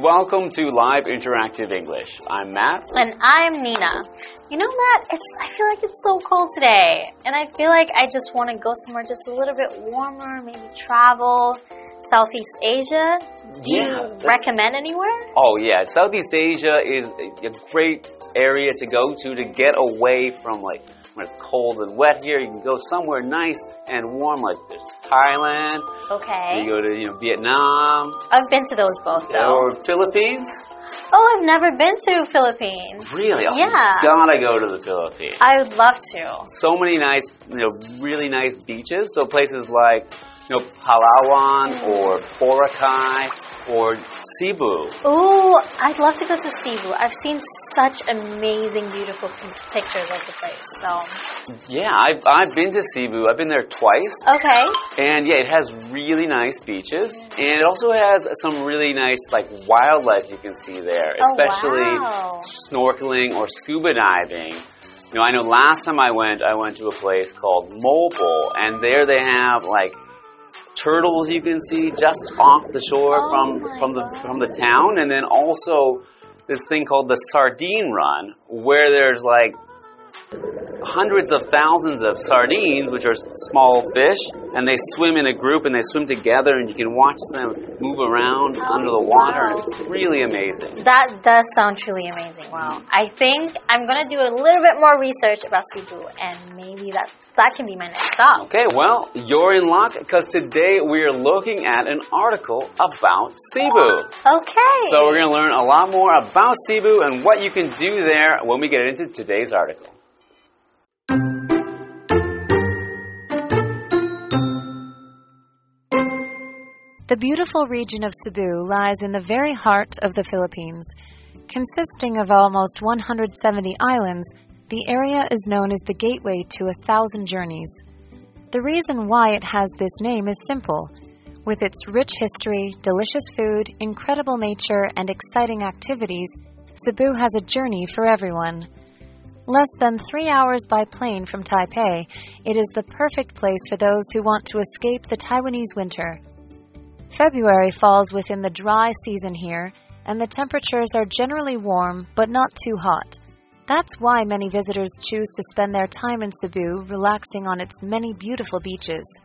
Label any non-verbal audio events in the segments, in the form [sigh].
and welcome to Live Interactive English. I'm Matt. And I'm Nina. You know, Matt, it's I feel like it's so cold today. And I feel like I just want to go somewhere just a little bit warmer, maybe travel. Southeast Asia. Do Yeah, you recommend anywhere? Oh yeah, Southeast Asia is a a great area to go to to get away from like when it's cold and wet here. You can go somewhere nice and warm, like there's Thailand. Okay. You go to you know Vietnam I've been to those both though. or Philippines. Oh, I've never been to Philippines. Really? Oh, Yeah. Gotta go to the Philippines. I would love to. so many nice, you know, really nice beaches. So places like, you know, Palawan mm. or Boracay or Cebu. Oh, I'd love to go to Cebu. I've seen such amazing, beautiful pictures of the place. So, Yeah, I've, I've been to Cebu. I've been there twice. okay. And yeah, it has really nice beaches. And it also has some really nice, like, wildlife you can see there, Oh, especially wow. snorkeling or scuba diving. You know, I know last time I went, I went to a place called Moalboal, and there they have like turtles you can see just off the shore Oh from from the God. from the town, and then also this thing called the sardine run, where there's like hundreds of thousands of sardines, which are small fish, and they swim in a group and they swim together, and you can watch them move around Oh, under the water, wow. it's really amazing. That does sound truly amazing. Wow. I think I'm gonna do a little bit more research about Cebu, and maybe that that can be my next stop. Okay, well, you're in luck because today we're looking at an article about Cebu. Okay. So we're going to learn a lot more about Cebu and what you can do there when we get into today's article. The beautiful region of Cebu lies in the very heart of the Philippines. Consisting of almost 170 islands, the area is known as the gateway to a thousand journeys. The reason why it has this name is simple. With its rich history, delicious food, incredible nature, and exciting activities, Cebu has a journey for everyone. Less than three hours by plane from Taipei, it is the perfect place for those who want to escape the Taiwanese winter. February falls within the dry season here, and the temperatures are generally warm but not too hot. That's why many visitors choose to spend their time in Cebu relaxing on its many beautiful beaches.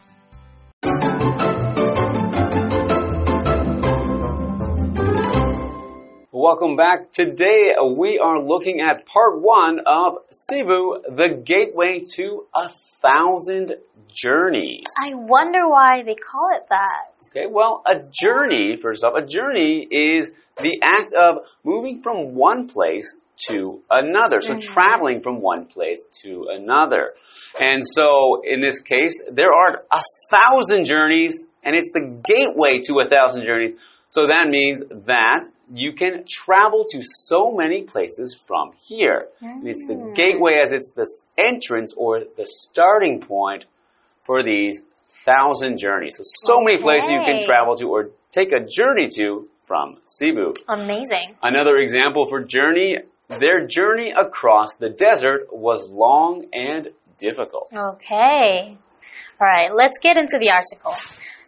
Welcome back. Today we are looking at part one of Cebu, the gateway to a thousand journeys. I wonder why they call it that. Okay, well, a journey, first off, a journey is the act of moving from one place to another. So mm-hmm. traveling from one place to another. And so in this case, there are a thousand journeys and it's the gateway to a thousand journeys. So that means that you can travel to so many places from here. And it's the mm. gateway as it's the entrance or the starting point for these thousand journeys. So, so many places you can travel to or take a journey to from Cebu. Amazing. Another example for journey, their journey across the desert was long and difficult. Okay. All right, let's get into the article.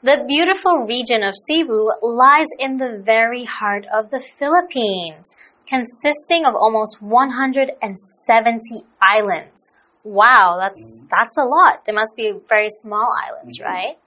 The beautiful region of Cebu lies in the very heart of the Philippines, consisting of almost 170 islands. Wow, that's mm-hmm. that's a lot. They must be very small islands, mm-hmm. right?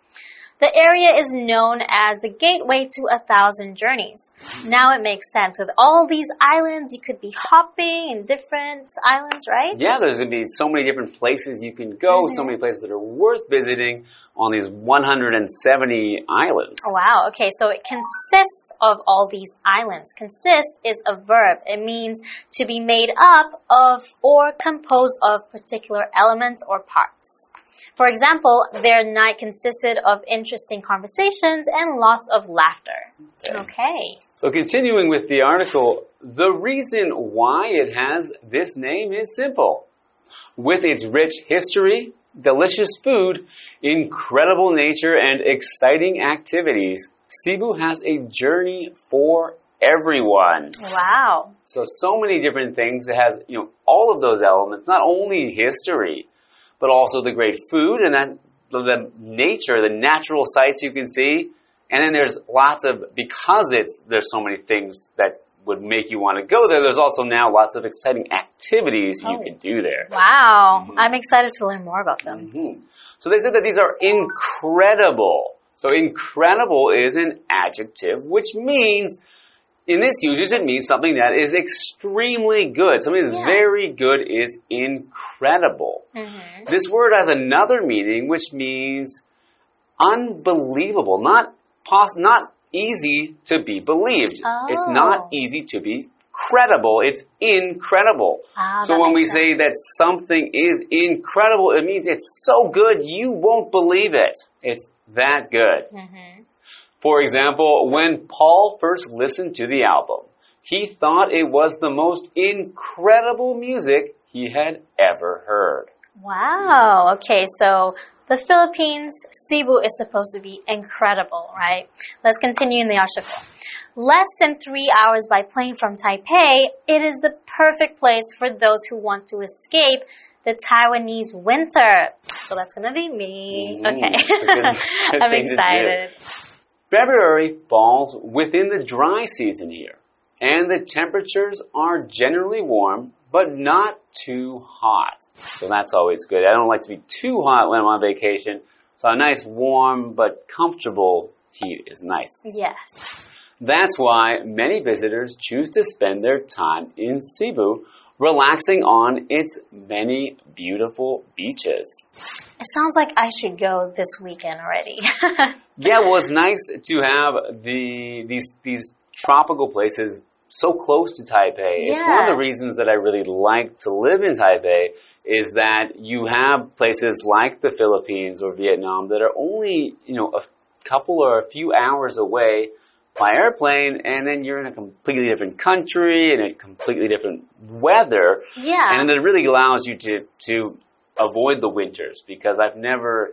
The area is known as the gateway to a thousand journeys. Now it makes sense. With all these islands, you could be hopping in different islands, right? Yeah, there's going to be so many different places you can go, so mm-hmm. many places that are worth visiting on these 170 islands. Oh, Wow. Okay. So it consists of all these islands. Consist is a verb. It means to be made up of or composed of particular elements or parts. For example, their night consisted of interesting conversations and lots of laughter. Okay. So continuing with the article, the reason why it has this name is simple. With its rich history, delicious food, incredible nature, and exciting activities, Cebu has a journey for everyone. Wow. So, so many different things. It has, you know, all of those elements, not only history, but also the great food and that the nature, the natural sights you can see. And then there's lots of because it's there's so many things that would make you want to go there. There's also now lots of exciting activities Oh. you can do there. Wow. I'm excited to learn more about them. Mhm. So they said that these are incredible. So incredible is an adjective, which means in this usage it means something that is extremely good. Something that's Yeah. very good is incredible. hmm This word has another meaning, which means unbelievable, not pos- not easy to be believed. It's Oh. not easy to be credible. It's incredible. Ah, so when we makes say that something is incredible, it means it's so good you won't believe it. It's that good. hmm For example, when Paul first listened to the album, he thought it was the most incredible music he had ever heard. Wow. Okay, so the Philippines, Cebu is supposed to be incredible, right? Let's continue in the article. Less than three hours by plane from Taipei, it is the perfect place for those who want to escape the Taiwanese winter. So that's gonna be me. Mm, okay. good- [laughs] good I'm thing to do. excited. February falls within the dry season here, and the temperatures are generally warm, but not too hot. So that's always good. I don't like to be too hot when I'm on vacation, so a nice warm but comfortable heat is nice. Yes. That's why many visitors choose to spend their time in Cebu, relaxing on its many beautiful beaches. It sounds like I should go this weekend already. [laughs] Yeah, well, it's nice to have the these these tropical places so close to Taipei. Yeah. It's one of the reasons that I really like to live in Taipei is that you have places like the Philippines or Vietnam that are only you know a couple or a few hours away by airplane, and then you're in a completely different country and a completely different weather, yeah. and it really allows you to to avoid the winters because I've never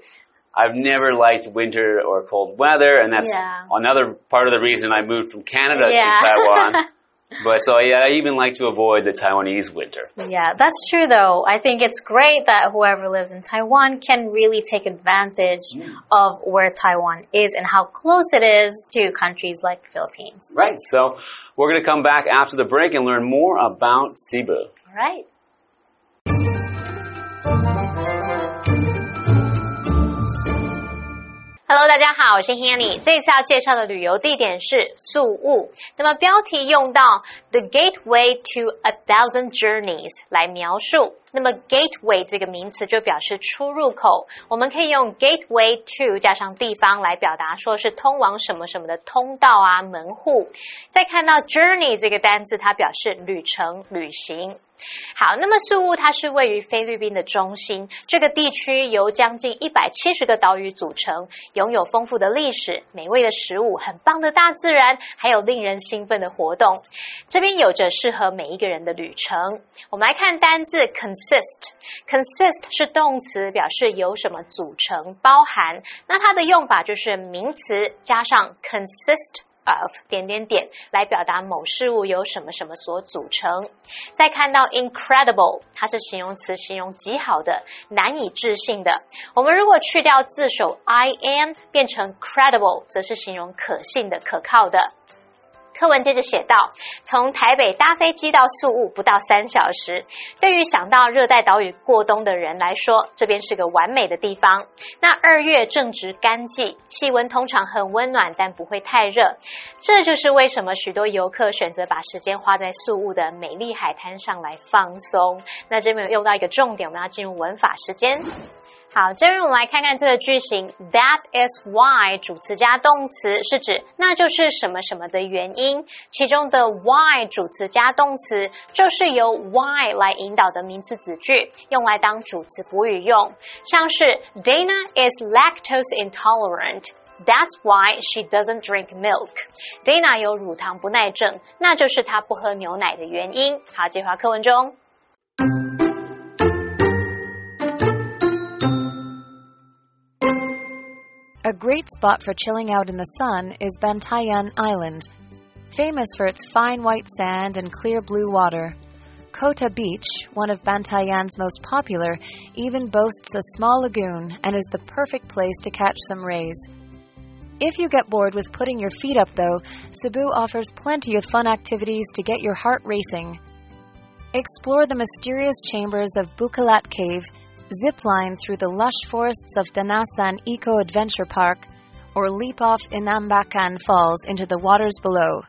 I've never liked winter or cold weather, and that's Yeah. another part of the reason I moved from Canada Yeah. to Taiwan. [laughs] but so yeah, I even like to avoid the Taiwanese winter. Yeah, that's true though. I think it's great that whoever lives in Taiwan can really take advantage mm. of where Taiwan is and how close it is to countries like the Philippines. Right. So we're going to come back after the break and learn more about Cebu. All right. Hello，大家好，我是 Hanny。这一次要介绍的旅游地点是宿务。那么标题用到 the gateway to a thousand journeys 来描述。那么 gateway 这个名词就表示出入口，我们可以用 gateway to 加上地方来表达说是通往什么什么的通道啊门户。再看到 journey 这个单字，它表示旅程、旅行。好，那么宿务它是位于菲律宾的中心，这个地区由将近一百七十个岛屿组成，拥有丰富的历史、美味的食物、很棒的大自然，还有令人兴奋的活动。这边有着适合每一个人的旅程。我们来看单字 consist，consist 是动词，表示由什么组成、包含。那它的用法就是名词加上 consist。Of 点点点来表达某事物由什么什么所组成。再看到 incredible，它是形容词，形容极好的、难以置信的。我们如果去掉字首 I am，变成 credible，则是形容可信的、可靠的。课文接着写道：从台北搭飞机到宿务不到三小时。对于想到热带岛屿过冬的人来说，这边是个完美的地方。那二月正值干季，气温通常很温暖，但不会太热。这就是为什么许多游客选择把时间花在宿务的美丽海滩上来放松。那这边有用到一个重点，我们要进入文法时间。好，这边我们来看看这个句型，That is why 主词加动词是指那就是什么什么的原因，其中的 why 主词加动词就是由 why 来引导的名词子句，用来当主词补语用，像是 Dana is lactose intolerant。That's why she doesn't drink milk. Dana 有乳糖不耐症，那就是她不喝牛奶的原因。好，这句话课文中。A great spot for chilling out in the sun is Bantayan Island, famous for its fine white sand and clear blue water. Kota Beach, one of Bantayan's most popular, even boasts a small lagoon and is the perfect place to catch some rays. If you get bored with putting your feet up, though, Cebu offers plenty of fun activities to get your heart racing. Explore the mysterious chambers of Bukilat Cave, zip line through the lush forests of Danasan Eco Adventure Park, or leap off Inambakan Falls into the waters below.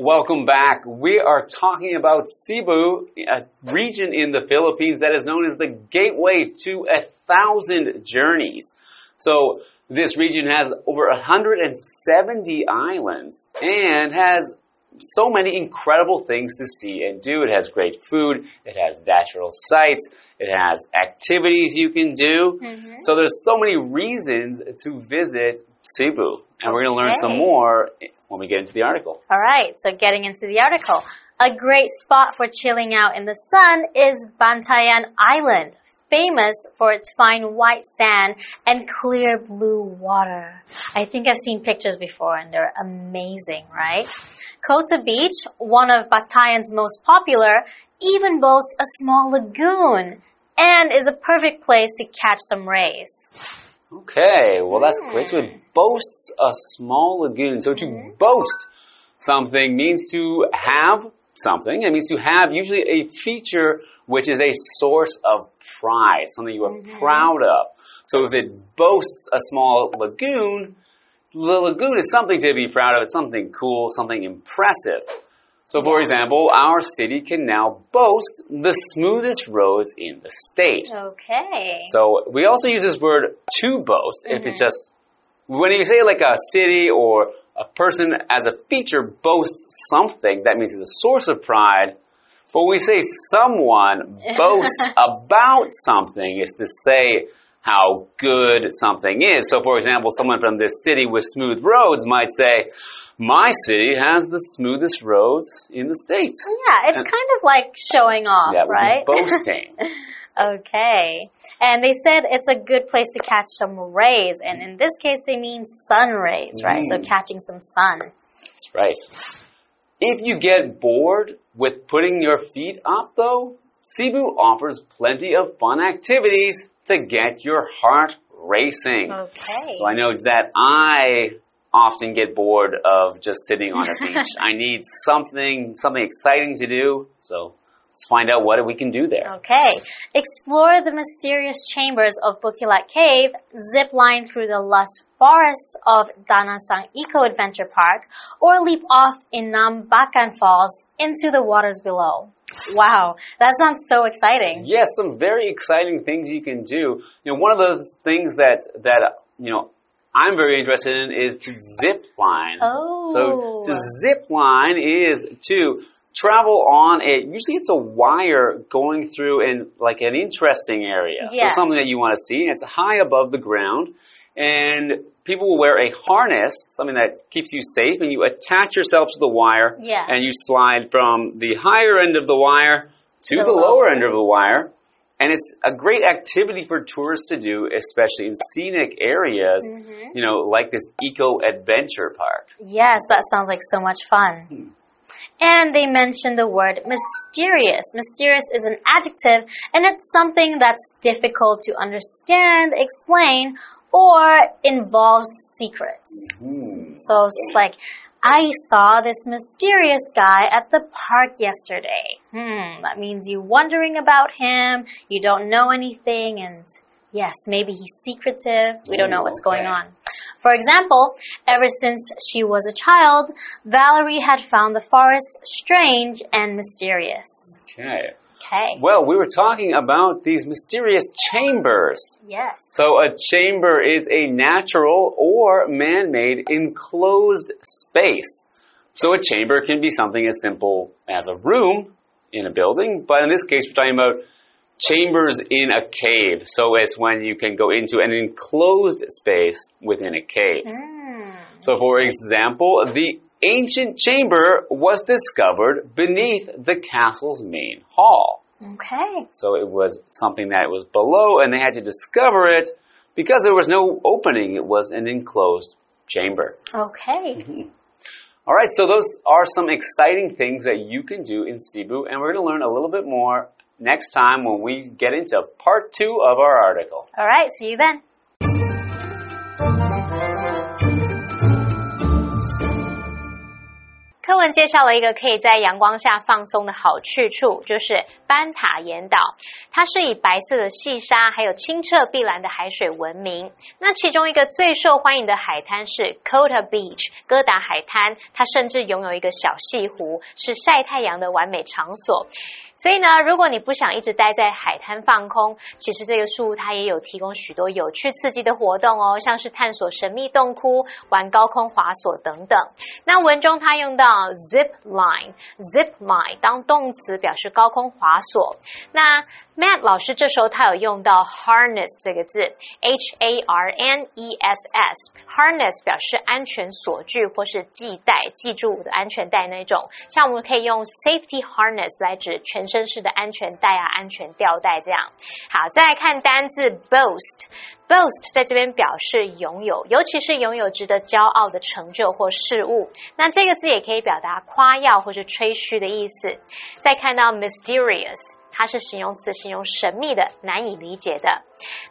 Welcome back. We are talking about Cebu, a region in the Philippines that is known as the gateway to a thousand journeys. So this region has over 170 islands and has so many incredible things to see and do. It has great food, it has natural sights, it has activities you can do. Mm-hmm. So there's so many reasons to visit Cebu. And we're going to learn some more when we get into the article. All right, so getting into the article. A great spot for chilling out in the sun is Bantayan Island, famous for its fine white sand and clear blue water. I think I've seen pictures before and they're amazing, right? Kota Beach, one of Bantayan's most popular, even boasts a small lagoon and is a perfect place to catch some rays. Okay, well that's hmm. great. So it boasts a small lagoon. So to mm-hmm. boast something means to have something. It means to have usually a feature which is a source of pride, something you are mm-hmm. proud of. So if it boasts a small lagoon, the lagoon is something to be proud of. It's something cool, something impressive. So, for example, our city can now boast the smoothest roads in the state. Okay. So we also use this word to boast if it mm-hmm. just when you say like a city or a person as a feature boasts something, that means it's a source of pride. But when we say someone [laughs] boasts about something, is to say how good something is. So for example, someone from this city with smooth roads might say, my city has the smoothest roads in the States. Yeah, it's kind of like showing off, That would right? be boasting. [laughs] Okay. And they said it's a good place to catch some rays. And in this case, they mean sun rays, right? So Mm. catching some sun. That's right. If you get bored with putting your feet up, though, Cebu offers plenty of fun activities to get your heart racing. Okay. So I know that I often get bored of just sitting on a beach. [laughs] I need something, something exciting to do. So let's find out what we can do there. Okay. Explore the mysterious chambers of Bukilat Cave, zip line through the lush forests of Danasan Eco Adventure Park, or leap off Inambakan Falls into the waters below. Wow, that sounds so exciting. Yes, some very exciting things you can do. You know, one of those things that that you know I'm very interested in is to zip line. Oh. So to oh. zip line is to travel on it. usually it's a wire going through in like an interesting area. Yes. So something that you want to see. and It's high above the ground and people will wear a harness, something that keeps you safe, and you attach yourself to the wire Yeah. and you slide from the higher end of the wire to The the, lower. end of the wire. And it's a great activity for tourists to do, especially in scenic areas, Mm-hmm. you know, like this eco adventure park. Yes, that sounds like so much fun. And they mention the word mysterious. Mysterious is an adjective and it's something that's difficult to understand, explain, or involves secrets. So it's like, I saw this mysterious guy at the park yesterday. Hmm, that means you're wondering about him, you don't know anything, and yes, maybe he's secretive, we don't know what's going on. For example, ever since she was a child, Valerie had found the forest strange and mysterious. Okay. Okay. Well, we were talking about these mysterious chambers. Yes. So a chamber is a natural or man-made enclosed space. So a chamber can be something as simple as a room in a building, but in this case we're talking about chambers in a cave. So it's when you can go into an enclosed space within a cave. Hmm. So for example, the ancient chamber was discovered beneath the castle's main hall. Okay. So it was something that was below and they had to discover it because there was no opening. It was an enclosed chamber. Okay. [laughs] All right, so those are some exciting things that you can do in Cebu, and we're going to learn a little bit more next time when we get into part two of our article. All right, see you then. 课文介绍了一个可以在阳光下放松的好去处，就是班塔岩岛。它是以白色的细沙还有清澈碧蓝的海水闻名。那其中一个最受欢迎的海滩是 Kota Beach 哥达海滩，它甚至拥有一个小西湖，是晒太阳的完美场所。 所以呢，如果你不想一直待在海滩放空，其实这个树它也有提供许多有趣刺激的活动哦，像是探索神秘洞窟、玩高空滑索等等。那文中它用到 zip line，zip line 当动词表示高空滑索。那 Matt 老师这时候他有用到 harness 这个字，h a r n e s s，harness 表示安全锁具或是系带，系住的安全带那种。像我们可以用 safety harness 来指全身式的安全带啊、安全吊带这样。好，再来看单字 boast。boast 在这边表示拥有，尤其是拥有值得骄傲的成就或事物。那这个字也可以表达夸耀或是吹嘘的意思。再看到 mysterious，它是形容词，形容神秘的、难以理解的。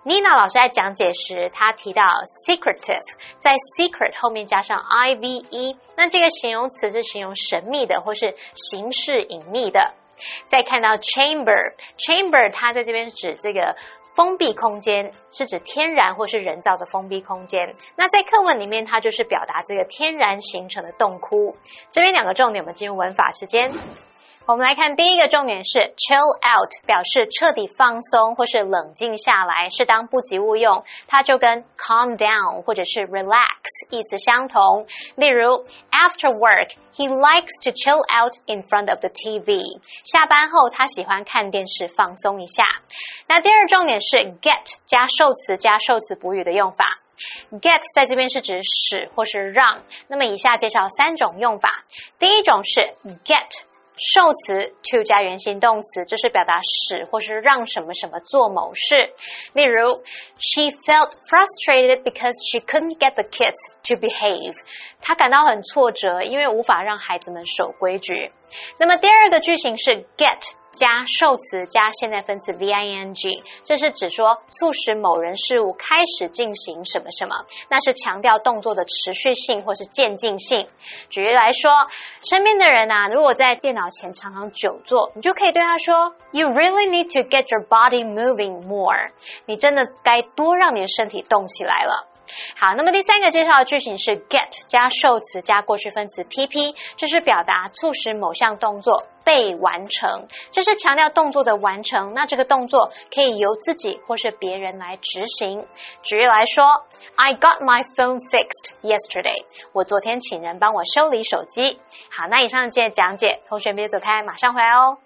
Nina 老师在讲解时，他提到 secretive，在 secret 后面加上 i v e，那这个形容词是形容神秘的或是形式隐秘的。再看到 chamber，chamber 它在这边指这个。封闭空间是指天然或是人造的封闭空间。那在课文里面，它就是表达这个天然形成的洞窟。这边两个重点，我们进入文法时间。我们来看第一个重点是 chill out，表示彻底放松或是冷静下来，是当不及物用，它就跟 calm down 或者是 relax 意思相同。例如，after work he likes to chill out in front of the TV。下班后他喜欢看电视放松一下。那第二重点是 get 加受词加受词补语的用法。get 在这边是指使或是让。那么以下介绍三种用法。第一种是 get。受词 to 加原形动词，这是表达使或是让什么什么做某事。例如，She felt frustrated because she couldn't get the kids to behave。她感到很挫折，因为无法让孩子们守规矩。那么第二个句型是 get。加受词加现在分词 v i n g，这是指说促使某人事物开始进行什么什么，那是强调动作的持续性或是渐进性。举例来说，身边的人啊，如果在电脑前常常久坐，你就可以对他说：“You really need to get your body moving more。”你真的该多让你的身体动起来了。好，那么第三个介绍的句型是 get 加受词加过去分词 pp，这是表达促使某项动作被完成，这是强调动作的完成。那这个动作可以由自己或是别人来执行。举例来说，I got my phone fixed yesterday。我昨天请人帮我修理手机。好，那以上这些讲解，同学别走开，马上回来哦。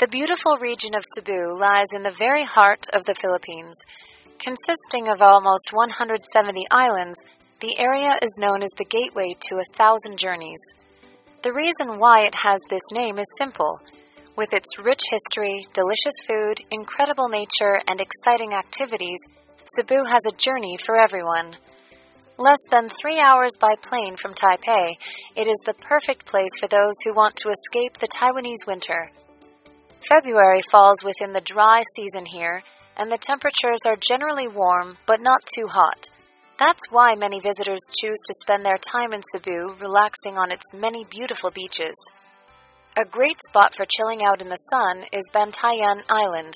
The beautiful region of Cebu lies in the very heart of the Philippines. Consisting of almost 170 islands, the area is known as the gateway to a thousand journeys. The reason why it has this name is simple. With its rich history, delicious food, incredible nature, and exciting activities, Cebu has a journey for everyone. Less than three hours by plane from Taipei, it is the perfect place for those who want to escape the Taiwanese winter. February falls within the dry season here, and the temperatures are generally warm but not too hot. That's why many visitors choose to spend their time in Cebu relaxing on its many beautiful beaches. A great spot for chilling out in the sun is Bantayan Island,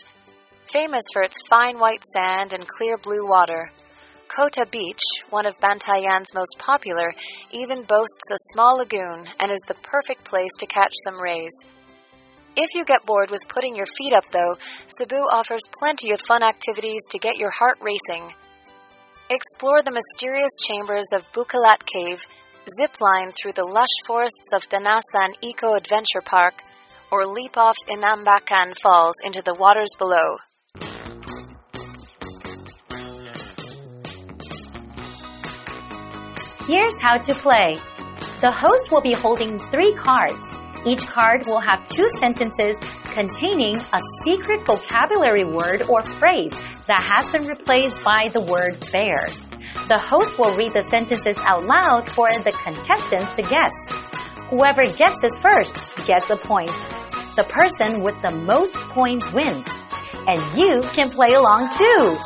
famous for its fine white sand and clear blue water. Kota Beach, one of Bantayan's most popular, even boasts a small lagoon and is the perfect place to catch some rays. If you get bored with putting your feet up, though, Cebu offers plenty of fun activities to get your heart racing. Explore the mysterious chambers of Bukilat Cave, zip line through the lush forests of Danasan Eco Adventure Park, or leap off Inambakan Falls into the waters below. Here's how to play. The host will be holding three cards. Each card will have two sentences containing a secret vocabulary word or phrase that has been replaced by the word bear. The host will read the sentences out loud for the contestants to guess. Whoever guesses first gets a point. The person with the most points wins. And you can play along too.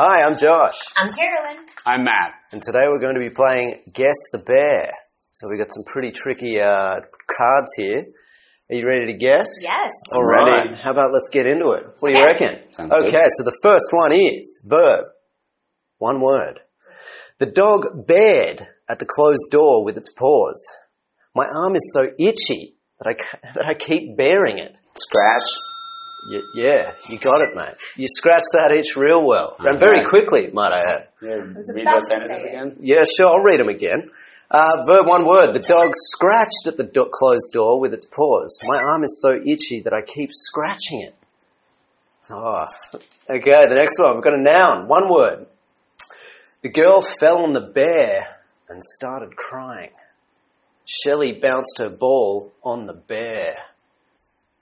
Hi, I'm Josh, I'm Carolyn. I'm Matt. and today we're going to be playing Guess the Bear. So we got some pretty tricky uh, cards here. Are you ready to guess? Yes. All Ready. right. How about let's get into it? What do you Okay. reckon? Sounds good. okay, so the first one is verb. One word. The dog bared at the closed door with its paws. My arm is so itchy that I, [laughs] that I keep bearing it. Scratch. Y- yeah, you got it, mate. You scratched that itch real well. And very quickly, might I add. Yeah, read about those sentences again. Yeah, sure, I'll read them again. Uh, verb one word. The dog scratched at the do- closed door with its paws. My arm is so itchy that I keep scratching it. Oh, okay, the next one. We've got a noun. One word. The girl fell on the bear and started crying. Shelley bounced her ball on the bear.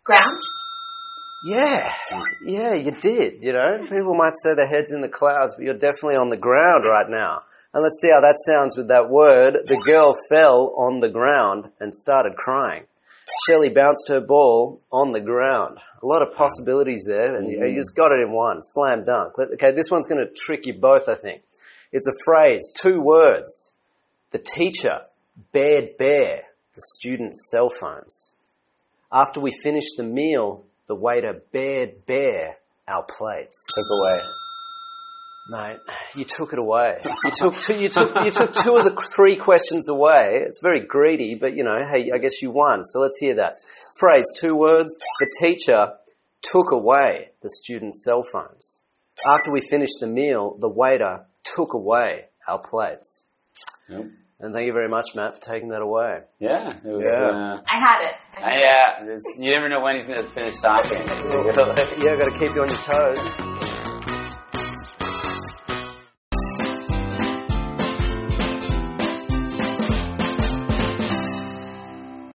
Ground. Yeah, yeah, you did. You know, people might say their head's in the clouds, but you're definitely on the ground right now. And let's see how that sounds with that word. The girl fell on the ground and started crying. Shelley bounced her ball on the ground. A lot of possibilities there, and you, you just got it in one. Slam dunk. Okay, this one's going to trick you both, I think. It's a phrase, two words. The teacher bared bare the students' cell phones. After we finished the meal, the waiter bared bare our plates. Took away. Mate, you took it away. You took two, you took you took two of the three questions away. It's very greedy, but you know, hey, I guess you won. So let's hear that phrase. Two words. The teacher took away the students' cell phones. After we finished the meal, the waiter took away our plates. Yep. And thank you very much, Matt, for taking that away. Yeah, it was. Yeah. Uh, I had it. uh, yeah, it's, you never know when he's going to finish talking. [laughs] Yeah, got to keep you on your toes.